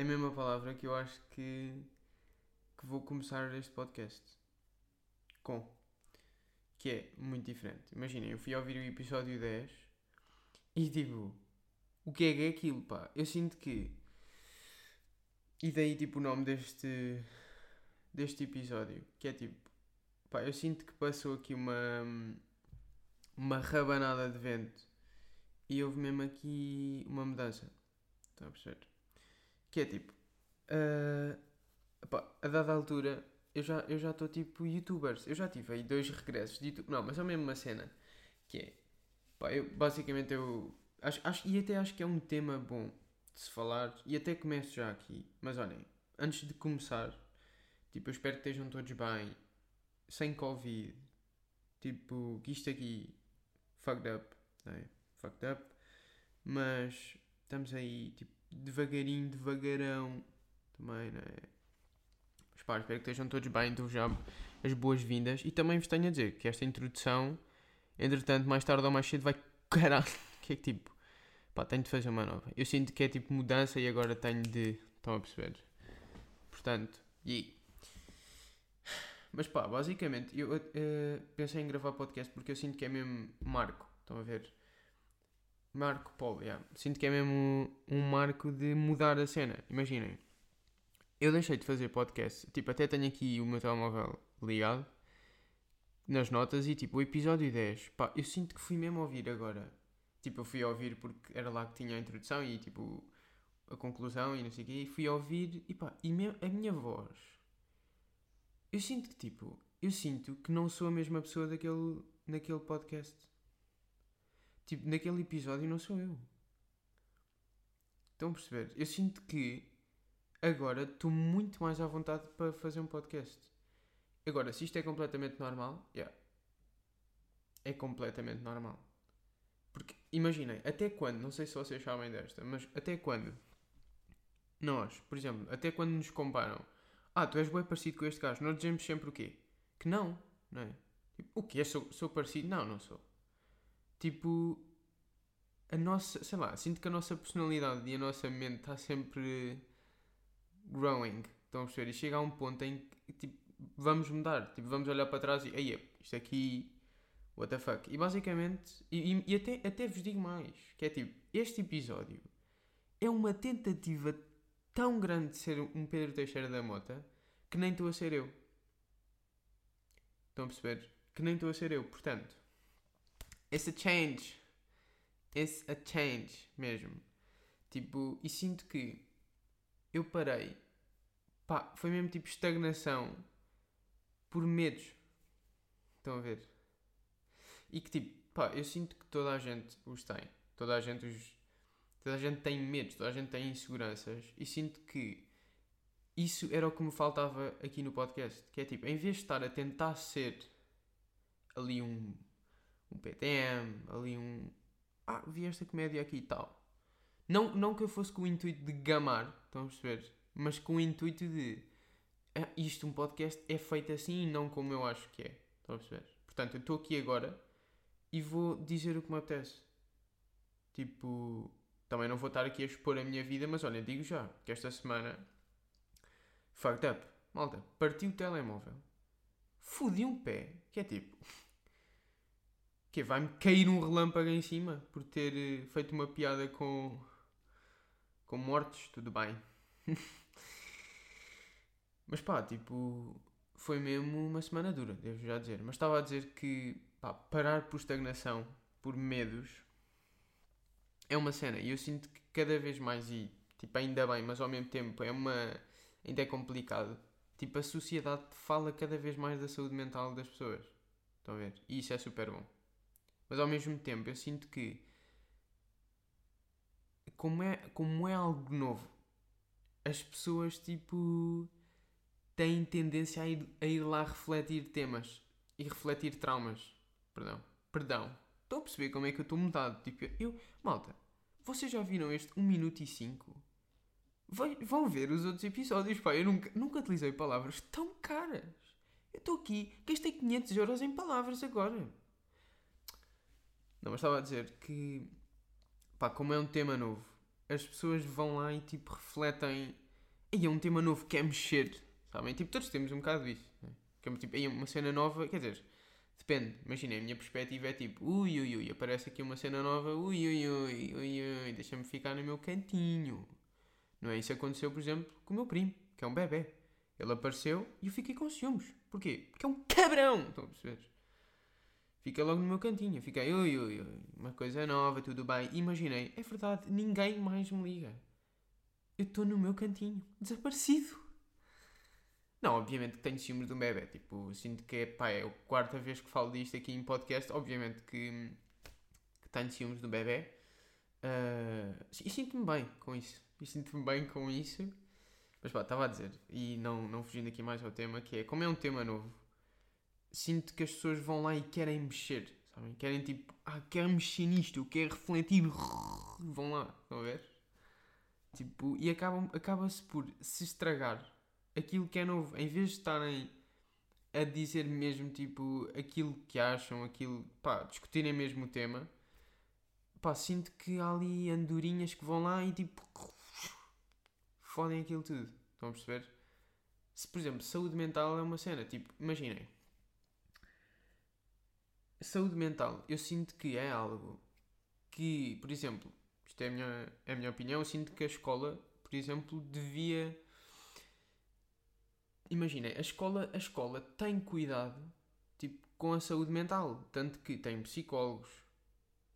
É a mesma palavra que eu acho que, que vou começar este podcast com. Que é muito diferente. Imaginem, eu fui ouvir o episódio 10 e tipo, o que é que é aquilo, pá? Eu sinto que. E daí, tipo, o nome deste, deste episódio, que é tipo, pá, eu sinto que passou aqui uma uma rabanada de vento e houve mesmo aqui uma mudança. Estão a perceber? Que é tipo, uh, a dada altura eu já eu já estou tipo youtubers. Eu já tive aí dois regressos de YouTube. Não, mas é mesmo uma cena que é, pá, eu basicamente eu acho, acho e até acho que é um tema bom de se falar e até começo já aqui. Mas olhem, antes de começar, tipo, eu espero que estejam todos bem, sem Covid, tipo, que isto aqui fucked up, é? Fucked up. Mas estamos aí, tipo, devagarinho, devagarão também, não é? Mas pá, espero que estejam todos bem, dou já as boas-vindas e também vos tenho a dizer que esta introdução, entretanto, mais tarde ou mais cedo vai caralho, que é que tipo, pá, tenho de fazer uma nova. Eu sinto que é tipo mudança e agora tenho de, estão a perceber? Portanto, e mas pá, basicamente, eu uh, pensei em gravar podcast porque eu sinto que é mesmo marco. Estão a ver? Marco Polo, yeah. Sinto que é mesmo um marco de mudar a cena. Imaginem. Eu deixei de fazer podcast. Tipo, até tenho aqui o meu telemóvel ligado nas notas e tipo, o episódio 10. Pá, eu sinto que fui mesmo ouvir agora. Tipo, eu fui ouvir porque era lá que tinha a introdução e tipo a conclusão e não sei o quê. E fui ouvir e pá, e a minha voz eu sinto que, tipo, eu sinto que não sou a mesma pessoa daquele, naquele podcast. Tipo, naquele episódio não sou eu. Estão a perceber? Eu sinto que agora estou muito mais à vontade para fazer um podcast. Agora, se isto é completamente normal, yeah. É completamente normal. Porque, imaginem, até quando, não sei se vocês sabem desta, mas até quando nós, por exemplo, até quando nos comparam ah, tu és bem parecido com este gajo. Nós dizemos sempre o quê? Que não, não é? Tipo, o quê? Sou, sou parecido? Não, não sou. Tipo, a nossa, sei lá, sinto que a nossa personalidade e a nossa mente está sempre growing. Estão a perceber? E chega a um ponto em que, tipo, vamos mudar. Tipo, vamos olhar para trás e, aí, isto aqui, what the fuck. E basicamente, e, e até, até vos digo mais, que é tipo, este episódio é uma tentativa tão grande de ser um Pedro Teixeira da Mota que nem estou a ser eu. Estão a perceber? Que nem estou a ser eu. Portanto, it's a change. It's a change mesmo. Tipo, e sinto que eu parei. Pá, foi mesmo tipo estagnação por medos. Estão a ver? E que tipo, pá, eu sinto que toda a gente os tem. Toda a gente os Toda a gente tem medos, toda a gente tem inseguranças e sinto que isso era o que me faltava aqui no podcast. Que é tipo, em vez de estar a tentar ser ali um, um PTM, ali um. Ah, vi esta comédia aqui e tal. Não, não que eu fosse com o intuito de gamar, estão a perceber? Mas com o intuito de. Ah, isto, um podcast, é feito assim e não como eu acho que é. Estão a perceber? Portanto, eu estou aqui agora e vou dizer o que me apetece. Tipo também não vou estar aqui a expor a minha vida, mas olha, digo já que esta semana. Fucked up. Malta, parti o telemóvel. Fodi um pé. Que é tipo. Que vai-me cair um relâmpago em cima por ter eh, feito uma piada com. com mortos, tudo bem. mas pá, tipo. Foi mesmo uma semana dura, devo já dizer. Mas estava a dizer que pá, parar por estagnação, por medos, é uma cena e eu sinto que cada vez mais, e tipo, ainda bem, mas ao mesmo tempo é uma. ainda é complicado. Tipo, a sociedade fala cada vez mais da saúde mental das pessoas. Estão a ver? E isso é super bom. Mas ao mesmo tempo eu sinto que. Como é, como é algo novo, as pessoas tipo. têm tendência a ir, a ir lá refletir temas e refletir traumas. Perdão. Perdão Estão a perceber como é que eu estou mudado? Tipo, eu. Malta, vocês já viram este 1 minuto e 5? vão ver os outros episódios, pá. Eu nunca, nunca utilizei palavras tão caras. Eu estou aqui, gastei 500 euros em palavras agora. Não, mas estava a dizer que, pá, como é um tema novo, as pessoas vão lá e tipo refletem. E é um tema novo, quer mexer, sabem? Tipo, todos temos um bocado disso. Né? Que é tipo, é uma cena nova, quer dizer, depende. Imagina, a minha perspectiva é tipo, ui ui ui, aparece aqui uma cena nova, ui ui ui, ui ui, deixa-me ficar no meu cantinho. Não é? Isso aconteceu, por exemplo, com o meu primo, que é um bebê. Ele apareceu e eu fiquei com ciúmes. Porquê? Porque é um cabrão! Estão a perceber? Fica logo no meu cantinho. Fiquei, ui, ui, ui, uma coisa nova, tudo bem. Imaginei, é verdade, ninguém mais me liga. Eu estou no meu cantinho, desaparecido. Não, obviamente que tenho ciúmes de um bebê. Tipo, sinto que é, pá, é a quarta vez que falo disto aqui em podcast. Obviamente que, que tenho ciúmes de um bebê. Uh, e sinto-me bem com isso. E sinto-me bem com isso. Mas pá, estava a dizer, e não, não fugindo aqui mais ao tema, que é, como é um tema novo, sinto que as pessoas vão lá e querem mexer, sabem? Querem tipo, ah, quero mexer nisto, quero refletir, vão lá, estão a ver? Tipo, e acaba-se por se estragar aquilo que é novo, em vez de estarem a dizer mesmo tipo aquilo que acham, aquilo, pá, discutirem mesmo o tema, pá, sinto que há ali andorinhas que vão lá e tipo fodem aquilo tudo. Estão a perceber? Se, por exemplo, saúde mental é uma cena, tipo, imaginem. Saúde mental, eu sinto que é algo que, por exemplo, isto é a minha, é a minha opinião, eu sinto que a escola, por exemplo, devia. Imaginem, a escola, a escola tem cuidado tipo, com a saúde mental. Tanto que tem psicólogos,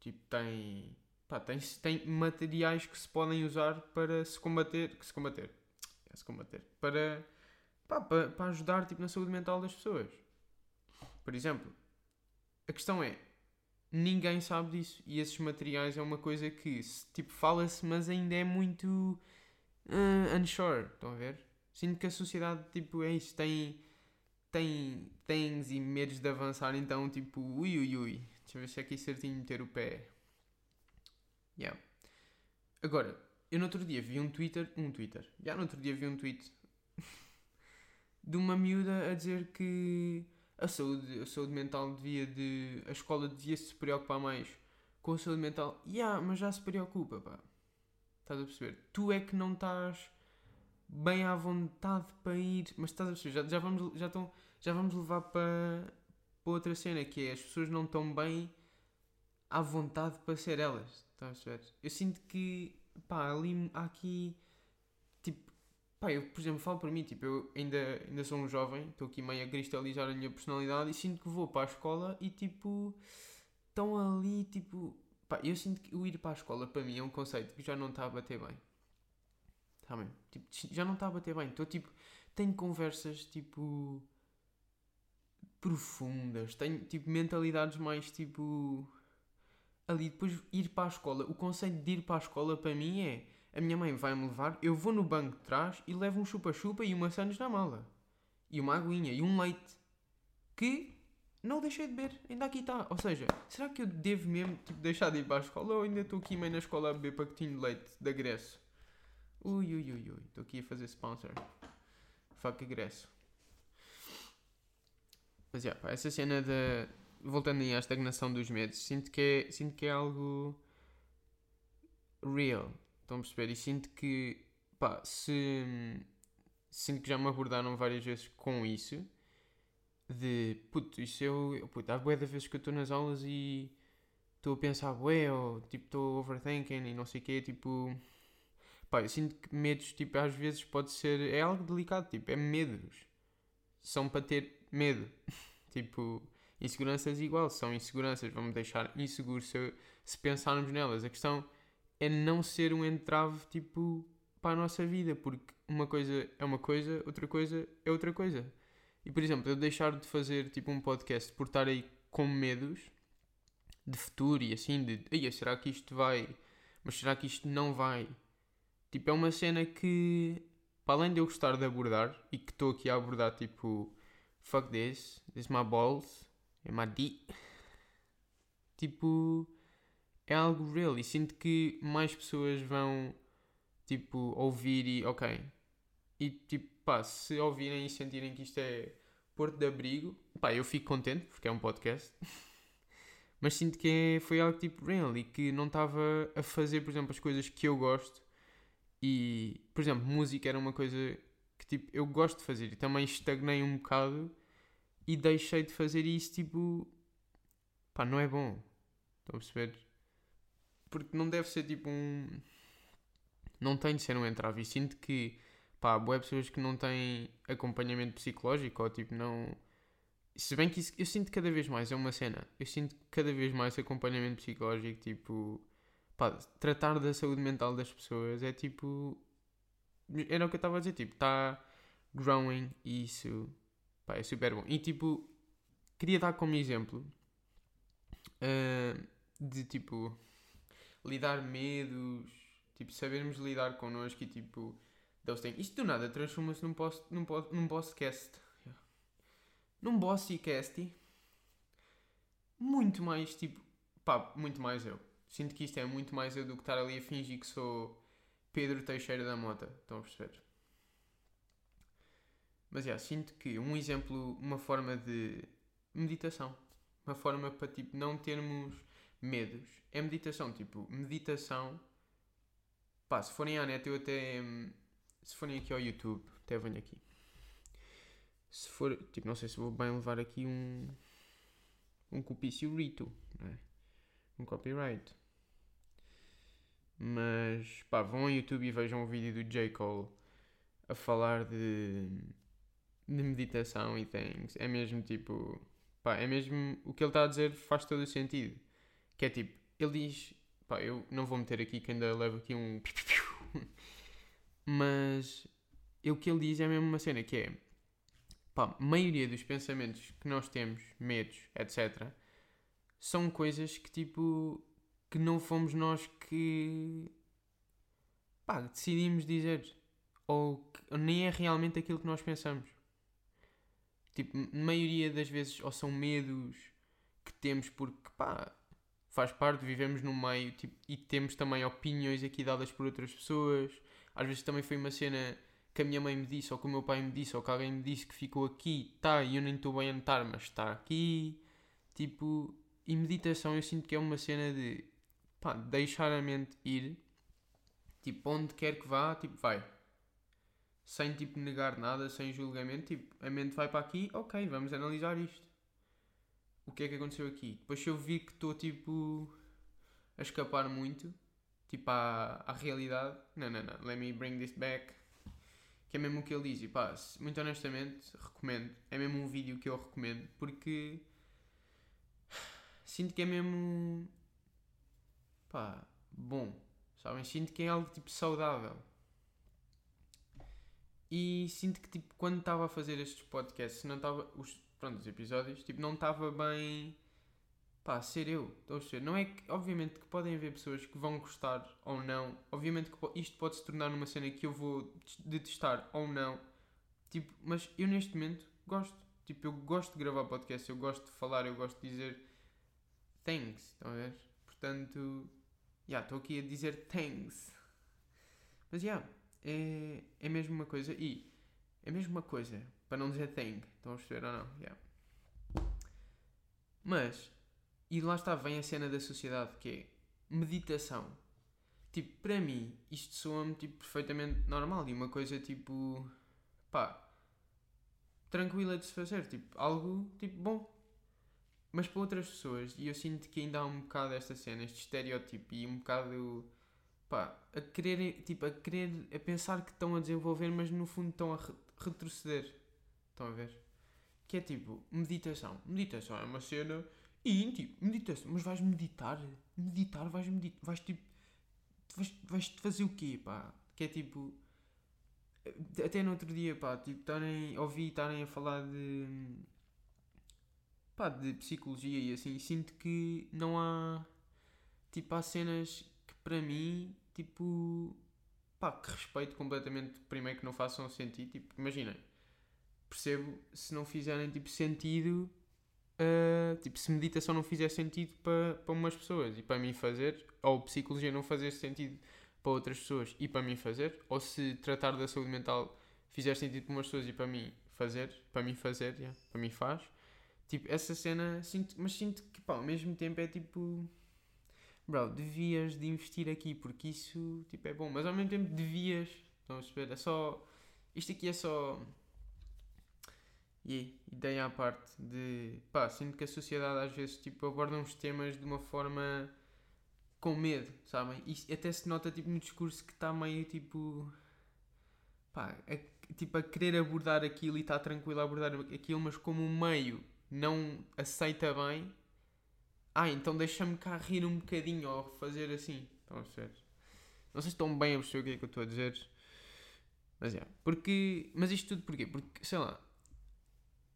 tipo, tem pá, tem, tem materiais que se podem usar para se combater, que se combater, é se combater, para, pá, para, para ajudar tipo, na saúde mental das pessoas. Por exemplo, a questão é, ninguém sabe disso e esses materiais é uma coisa que tipo fala-se, mas ainda é muito uh, unsure, estão a ver? Sinto que a sociedade tipo é isso, tem tem tens e medos de avançar, então tipo, ui ui ui, deixa eu ver se é aqui certinho meter o pé. Yeah. Agora, eu no outro dia vi um Twitter, um Twitter, já no outro dia vi um tweet de uma miúda a dizer que a saúde, a saúde mental devia de. a escola devia se preocupar mais com a saúde mental. Yeah, mas já se preocupa, pá. Estás a perceber? Tu é que não estás bem à vontade para ir. Mas estás a perceber? Já, já, vamos, já, estão, já vamos levar para, para outra cena que é as pessoas não estão bem à vontade para ser elas. Estás a perceber? Eu sinto que, pá, ali há aqui, tipo, pá, eu, por exemplo, falo para mim, tipo, eu ainda, ainda sou um jovem, estou aqui meio a cristalizar a minha personalidade e sinto que vou para a escola e, tipo, estão ali, tipo, pá, eu sinto que o ir para a escola, para mim, é um conceito que já não está a bater bem. Está bem? Tipo, já não está a bater bem. Estou, tipo, tenho conversas, tipo, profundas, tenho, tipo, mentalidades mais, tipo ali depois ir para a escola. O conceito de ir para a escola para mim é a minha mãe vai-me levar, eu vou no banco de trás e levo um chupa-chupa e uma sandes na mala. E uma aguinha e um leite. Que não deixei de beber, ainda aqui está. Ou seja, será que eu devo mesmo tipo, deixar de ir para a escola ou ainda estou aqui meio na escola a beber pacotinho de leite de agresso? Ui, ui, ui, ui. Estou aqui a fazer sponsor. Fuck agresso. Mas, yeah, pá, essa cena da voltando aí à estagnação dos medos, sinto que é, sinto que é algo real. Estão a perceber? E sinto que, pá, se. Sinto que já me abordaram várias vezes com isso. De, puto, isso eu. Puto, há bué de vezes que eu estou nas aulas e. Estou a pensar, bué, ou tipo, estou overthinking e não sei o quê, tipo. Pá, eu sinto que medos, tipo, às vezes pode ser. É algo delicado, tipo, é medos. São para ter medo. tipo Inseguranças igual, são inseguranças, vamos deixar inseguros se, se pensarmos nelas. A questão é não ser um entrave tipo para a nossa vida, porque uma coisa é uma coisa, outra coisa é outra coisa. E por exemplo, eu deixar de fazer tipo um podcast por estar aí com medos de futuro e assim, de Ei, será que isto vai? Mas será que isto não vai? Tipo, é uma cena que, para além de eu gostar de abordar e que estou aqui a abordar, tipo, fuck this, this is my balls, é Madi. Tipo, é algo real e sinto que mais pessoas vão, tipo, ouvir e, ok. E, tipo, pá, se ouvirem e sentirem que isto é Porto de Abrigo, pá, eu fico contente porque é um podcast. Mas sinto que é, foi algo tipo real e que não estava a fazer, por exemplo, as coisas que eu gosto. E, por exemplo, música era uma coisa que tipo, eu gosto de fazer e também estagnei um bocado e deixei de fazer isso, tipo, pá, não é bom. Estão a perceber? Porque não deve ser tipo um. Não tem de ser um entrave. E sinto que, pá, boas pessoas que não têm acompanhamento psicológico ou tipo, não. Se bem que isso, eu sinto cada vez mais, é uma cena. Eu sinto cada vez mais acompanhamento psicológico, tipo. Pá, tratar da saúde mental das pessoas é tipo. Era o que eu estava a dizer, tipo, está growing e isso. Pá, é super bom. E tipo, queria dar como exemplo uh, de tipo lidar medos, tipo sabermos lidar connosco e tipo Deus tem. Isto do nada transforma-se num, post, num, num bosscast. Yeah. Num bosscast muito mais tipo pá, muito mais eu. Sinto que isto é muito mais eu do que estar ali a fingir que sou Pedro Teixeira da Mota. Estão a perceber? Mas yeah, sinto que um exemplo, uma forma de meditação uma forma para tipo não termos medos. É meditação, tipo, meditação. Pá, se forem à net, eu até. Se forem aqui ao YouTube, até venho aqui. Se for. Tipo, não sei se vou bem levar aqui um. Um copício rito, é? Um copyright. Mas, pá, vão ao YouTube e vejam o vídeo do J. Cole a falar de. de meditação e things. É mesmo tipo Pá, é mesmo. O que ele está a dizer faz todo o sentido. Que é tipo, ele diz. Pá, eu não vou meter aqui que ainda levo aqui um. Mas. O que ele diz é mesmo uma cena que é. Pá, maioria dos pensamentos que nós temos, medos, etc., são coisas que tipo. que não fomos nós que. pá, decidimos dizer. Ou que nem é realmente aquilo que nós pensamos. Tipo, maioria das vezes, ou são medos que temos porque, pá, faz parte, vivemos no meio tipo, e temos também opiniões aqui dadas por outras pessoas. Às vezes também foi uma cena que a minha mãe me disse, ou que o meu pai me disse, ou que alguém me disse que ficou aqui, tá, e eu nem estou bem a notar, mas está aqui. Tipo, e meditação eu sinto que é uma cena de, pá, deixar a mente ir, tipo, onde quer que vá, tipo, vai sem tipo negar nada, sem julgamento, tipo, a mente vai para aqui, ok, vamos analisar isto. O que é que aconteceu aqui? Depois eu vi que estou tipo a escapar muito, tipo à, à realidade, não, não, não, let me bring this back. Que é mesmo o que ele diz, e pá, muito honestamente, recomendo. É mesmo um vídeo que eu recomendo, porque sinto que é mesmo pá, bom, sabem? Sinto que é algo tipo saudável e sinto que, tipo, quando estava a fazer estes podcasts, não estava. Os, pronto, os episódios, tipo, não estava bem. pá, ser eu. Estou a ser. Não é que. Obviamente que podem haver pessoas que vão gostar ou não. Obviamente que isto pode se tornar numa cena que eu vou detestar ou não. Tipo, mas eu neste momento gosto. Tipo, eu gosto de gravar podcast, eu gosto de falar, eu gosto de dizer thanks. Estão a ver? Portanto, já, yeah, estou aqui a dizer thanks. Mas, já. Yeah, é, é mesmo uma coisa. E é mesmo uma coisa, para não dizer thing. Estão a perceber ou não? Yeah. Mas, e lá está, vem a cena da sociedade que é meditação. Tipo, para mim, isto soa-me tipo, perfeitamente normal e uma coisa tipo. pá. tranquila de se fazer. Tipo, algo tipo bom. Mas para outras pessoas, e eu sinto que ainda há um bocado esta cena, este estereótipo e um bocado pá, a querer, tipo, a querer, a pensar que estão a desenvolver, mas no fundo estão a re retroceder. Estão a ver? Que é tipo, meditação. Meditação é uma cena e tipo, meditação, mas vais meditar? Meditar, vais meditar, vais tipo, vais, vais fazer o quê, pá? Que é tipo, até no outro dia, pá, tipo, estarem, ouvi estarem a falar de, pá, de psicologia e assim, sinto que não há, tipo, há cenas que para mim tipo, pá, que respeito completamente, primeiro que não façam sentido, tipo, imaginem, percebo se não fizerem, tipo, sentido, uh, tipo, se meditação não fizer sentido para, para umas pessoas e para mim fazer, ou psicologia não fazer sentido para outras pessoas e para mim fazer, ou se tratar da saúde mental fizer sentido para umas pessoas e para mim fazer, para mim fazer, yeah, para mim faz, Tipo, essa cena, sinto, mas sinto que, pá, ao mesmo tempo é tipo. Bro, devias de investir aqui porque isso, tipo, é bom. Mas ao mesmo tempo devias. Estão a perceber? É só. Isto aqui é só. E ideia à parte de. Pá, sinto que a sociedade às vezes, tipo, aborda uns temas de uma forma. com medo, sabem? E até se nota, tipo, no discurso que está meio, tipo. Pá, a, tipo, a querer abordar aquilo e está tranquilo a abordar aquilo, mas como um meio não aceita bem, ah, então deixa-me cá rir um bocadinho ou fazer assim. Estão a? Não sei se estão bem a perceber o que é que eu estou a dizer. Mas é. Porque. Mas isto tudo porquê? Porque, sei lá.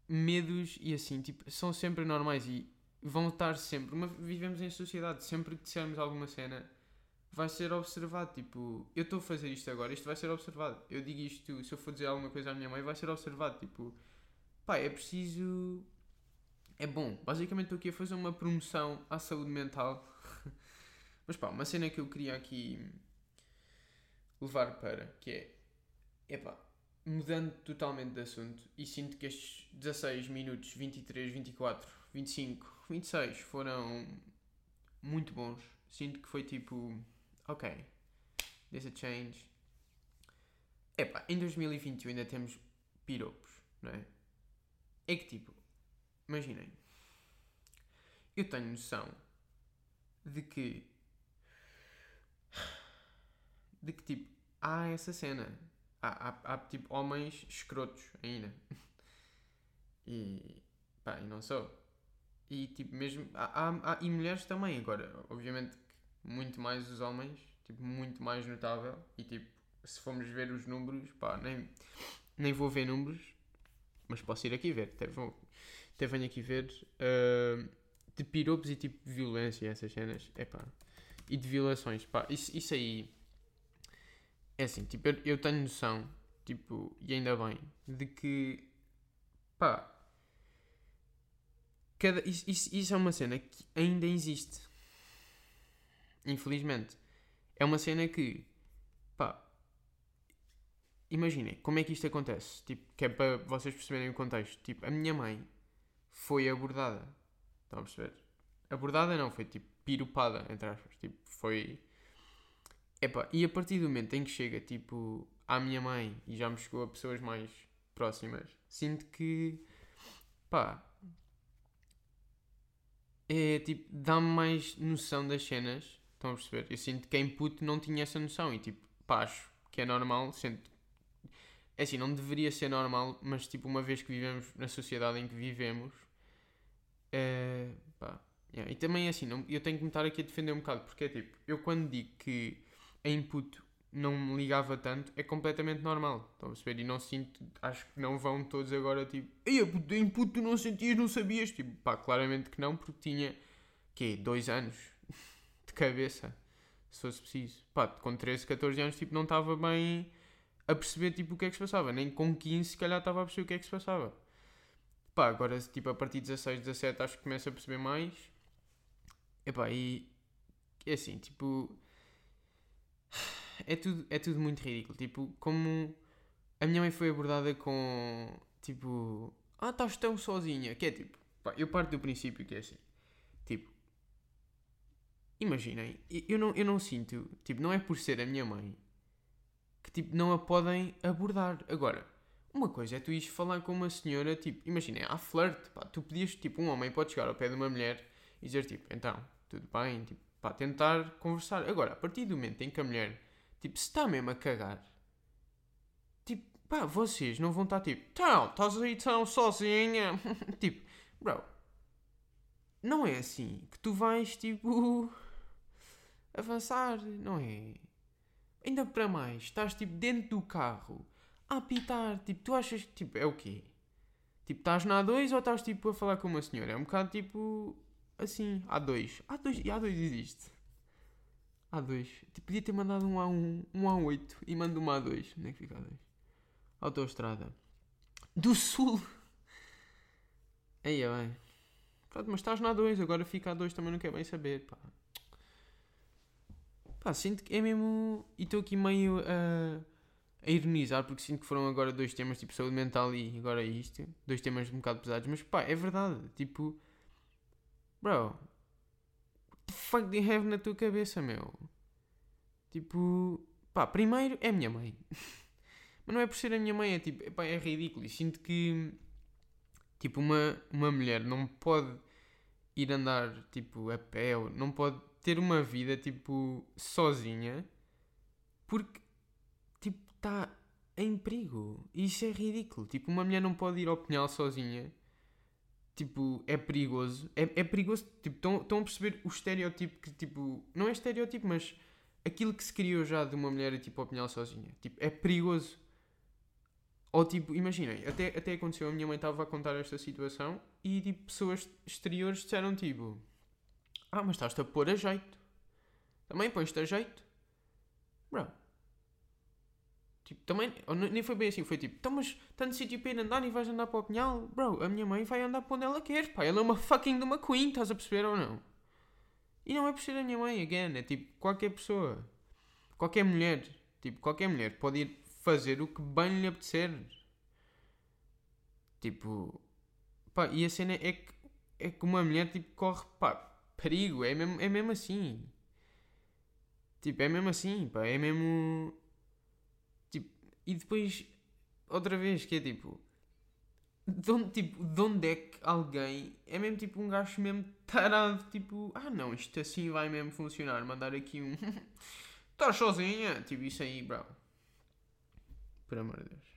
Medos e assim, tipo, são sempre normais e vão estar sempre. Uma, vivemos em sociedade. Sempre que dissermos alguma cena, vai ser observado. Tipo, eu estou a fazer isto agora, isto vai ser observado. Eu digo isto, se eu for dizer alguma coisa à minha mãe, vai ser observado. Tipo, pá, é preciso é bom. Basicamente estou aqui a fazer uma promoção à saúde mental. Mas pá, uma cena que eu queria aqui levar para, que é, epá, mudando totalmente de assunto, e sinto que estes 16 minutos, 23, 24, 25, 26 foram muito bons. Sinto que foi tipo, ok, there's a change. Epá, em 2021 ainda temos piropos, não é? É que tipo, imaginem, eu tenho noção de que. de que tipo, há essa cena. Há, há, há tipo homens escrotos ainda. e. pá, e não sou. E tipo, mesmo. Há, há, há, e mulheres também, agora. Obviamente que muito mais os homens, tipo, muito mais notável. E tipo, se formos ver os números, pá, nem, nem vou ver números, mas posso ir aqui ver. Até vou, até venho aqui ver uh, de piropos e tipo de violência essas cenas, é pá, e de violações, pá, isso, isso aí é assim, tipo, eu, eu tenho noção, tipo, e ainda bem, de que pá, cada, isso, isso, isso é uma cena que ainda existe, infelizmente, é uma cena que, pá, imaginem, como é que isto acontece? Tipo, que é para vocês perceberem o contexto. Tipo, a minha mãe foi abordada. Estão a perceber? Abordada não, foi tipo piropada, entre aspas. Tipo, foi. Epá, e a partir do momento em que chega, tipo, à minha mãe e já me chegou a pessoas mais próximas, sinto que. pá. É tipo, dá-me mais noção das cenas. Estão a perceber? Eu sinto que em puto não tinha essa noção e tipo, pá, acho que é normal, sinto é assim, não deveria ser normal, mas tipo, uma vez que vivemos na sociedade em que vivemos, é, pá, yeah. e também é assim, não, eu tenho que me estar aqui a defender um bocado, porque é tipo, eu quando digo que a input não me ligava tanto, é completamente normal, estão a perceber? E não sinto, acho que não vão todos agora tipo, ei, a input tu não sentias, não sabias, tipo, pá, claramente que não, porque tinha, quê, dois anos de cabeça, se fosse preciso, pá, com 13, 14 anos, tipo, não estava bem a perceber tipo, o que é que se passava. Nem com 15 se calhar estava a perceber o que é que se passava. Pá, agora tipo, a partir de 16, 17 acho que começo a perceber mais. Epá, e é assim, tipo. É tudo, é tudo muito ridículo. Tipo, como a minha mãe foi abordada com tipo. Ah, estás tão sozinha. Que é tipo. Pá, eu parto do princípio que é assim. Tipo. Imaginem, eu não, eu não sinto. Tipo, não é por ser a minha mãe que tipo, não a podem abordar. Agora, uma coisa é tu ires falar com uma senhora, tipo, imagina, há flirt, pá, tu podias, tipo, um homem pode chegar ao pé de uma mulher e dizer, tipo, então, tudo bem, tipo, pá, tentar conversar. Agora, a partir do momento em que a mulher, tipo, se está mesmo a cagar, tipo, pá, vocês não vão estar, tipo, então, estás aí tão sozinha, tipo, bro, não é assim que tu vais, tipo, avançar, não é? Ainda para mais, estás tipo dentro do carro a apitar, tipo, tu achas que tipo, é o quê? Tipo, estás na A2 ou estás tipo a falar com uma senhora? É um bocado tipo assim, A2. A2, e A2 existe. A2. Tipo, podia ter mandado um A1, um A8 e manda uma A2. Onde é que fica A2? Autostrada. Do Sul. Aí é bem. Pronto, mas estás na A2, agora fica A2 também não quer bem saber, pá. Pá, sinto que é mesmo. E estou aqui meio a. a ironizar, porque sinto que foram agora dois temas, tipo saúde mental e agora isto. Dois temas um bocado pesados, mas pá, é verdade. Tipo, bro, the fuck do you have na tua cabeça, meu? Tipo, pá, primeiro é a minha mãe. mas não é por ser a minha mãe, é tipo, pá, é ridículo. E sinto que, tipo, uma, uma mulher não pode ir andar, tipo, a pé, ou não pode ter uma vida, tipo, sozinha, porque, tipo, está em perigo. E isso é ridículo. Tipo, uma mulher não pode ir ao penhal sozinha. Tipo, é perigoso. É, é perigoso. Tipo, estão a perceber o estereótipo que, tipo, não é estereótipo, mas aquilo que se criou já de uma mulher, tipo, ao penhal sozinha. Tipo, é perigoso. Ou tipo, imaginem, até, até aconteceu, a minha mãe estava a contar esta situação e tipo, pessoas exteriores disseram tipo: Ah, mas estás-te a pôr a jeito. Também pões-te a jeito. Bro. Tipo, também, nem foi bem assim, foi tipo, então mas tanto sítio para ir andar e vais andar para o pinhal? Bro, a minha mãe vai andar para onde ela quer, pá. Ela é uma fucking de uma queen, estás a perceber ou não? E não é por ser a minha mãe, again, é tipo, qualquer pessoa. Qualquer mulher. Tipo, qualquer mulher pode ir fazer o que bem lhe apetecer. Tipo, pá, e a cena é que, é que uma mulher tipo, corre pá, perigo, é mesmo, é mesmo assim. Tipo, é mesmo assim, pá, é mesmo. E depois, outra vez, que é tipo. De onde, tipo, de onde é que alguém é mesmo tipo um gajo mesmo tarado, tipo, ah não, isto assim vai mesmo funcionar, mandar aqui um. Estás sozinha? Tipo, isso aí, bro. Por amor de Deus.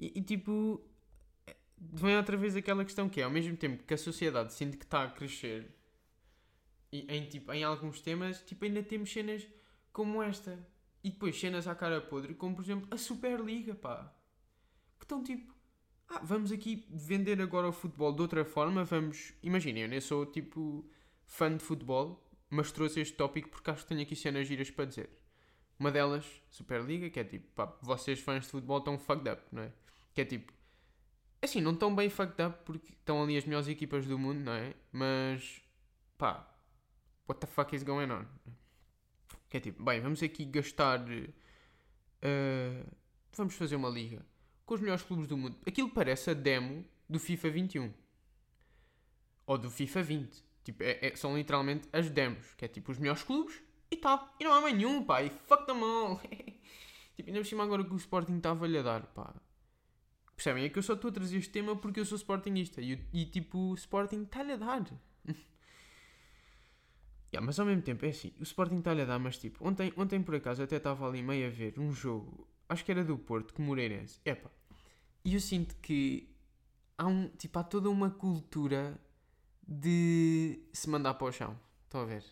E, e, tipo, vem outra vez aquela questão que é, ao mesmo tempo que a sociedade sente que está a crescer, em, tipo, em alguns temas, tipo, ainda temos cenas como esta. E depois cenas à cara podre, como por exemplo a Superliga, pá. Que estão tipo, ah, vamos aqui vender agora o futebol de outra forma, vamos... Imaginem, eu nem sou tipo fã de futebol, mas trouxe este tópico porque acho que tenho aqui cenas giras para dizer. Uma delas, Superliga, que é tipo, pá, vocês fãs de futebol estão fucked up, não é? Que é tipo, assim, não estão bem fucked up porque estão ali as melhores equipas do mundo, não é? Mas, pá, what the fuck is going on? Que é tipo, bem, vamos aqui gastar. Uh, vamos fazer uma liga com os melhores clubes do mundo. Aquilo parece a demo do FIFA 21 ou do FIFA 20. Tipo, é, é, são literalmente as demos, que é tipo os melhores clubes e tal. E não há mais nenhum, pá. E fuck them all. tipo, ainda por cima agora que o Sporting estava-lhe a dar, pá. Percebem? É que eu só estou a trazer este tema porque eu sou Sportingista. E, e tipo, o Sporting está-lhe a dar. yeah, mas ao mesmo tempo, é assim. O Sporting está-lhe a dar, mas tipo, ontem, ontem por acaso até estava ali meio a ver um jogo. Acho que era do Porto, com Moreirense. Epá. E eu sinto que há, um, tipo, há toda uma cultura de se mandar para o chão. Estão a ver?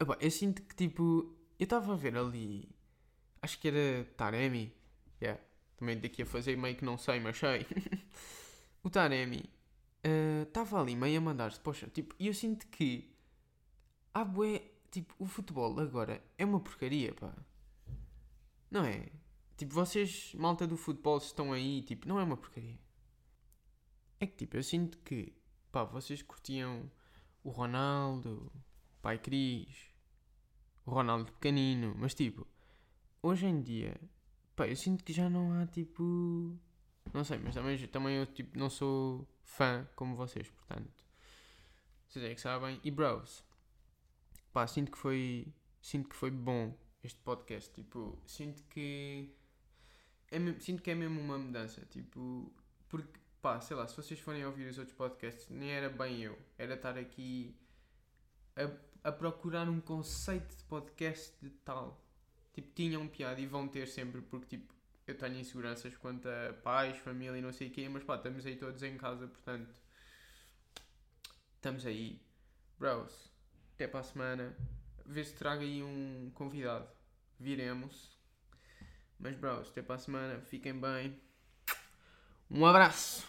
Epá, eu sinto que tipo. Eu estava a ver ali. Acho que era Taremi. Yeah. Também daqui a fazer meio que não sei, mas sei. o Taremi estava uh, ali meio a mandar-se. Poxa, tipo, e eu sinto que. Ah, bué. Tipo, o futebol agora é uma porcaria, pá. Não é? Tipo, vocês, malta do futebol, estão aí, tipo, não é uma porcaria. É que, tipo, eu sinto que, pá, vocês curtiam o Ronaldo, o Pai Cris, o Ronaldo pequenino, mas tipo, hoje em dia, pá, eu sinto que já não há tipo. Não sei, mas também, também eu tipo, não sou fã como vocês, portanto. Vocês é que sabem. E bros, pá, sinto que foi. Sinto que foi bom este podcast. Tipo, sinto que. É, sinto que é mesmo uma mudança. Tipo, porque, pá, sei lá, se vocês forem ouvir os outros podcasts, nem era bem eu. Era estar aqui a a procurar um conceito de podcast de tal. Tipo, tinham piada e vão ter sempre, porque tipo, eu tenho inseguranças quanto a pais, família e não sei o quê, mas pá, estamos aí todos em casa, portanto, estamos aí. Bros, até para a semana. Vê se traga aí um convidado. Viremos. Mas bros, até para a semana. Fiquem bem. Um abraço.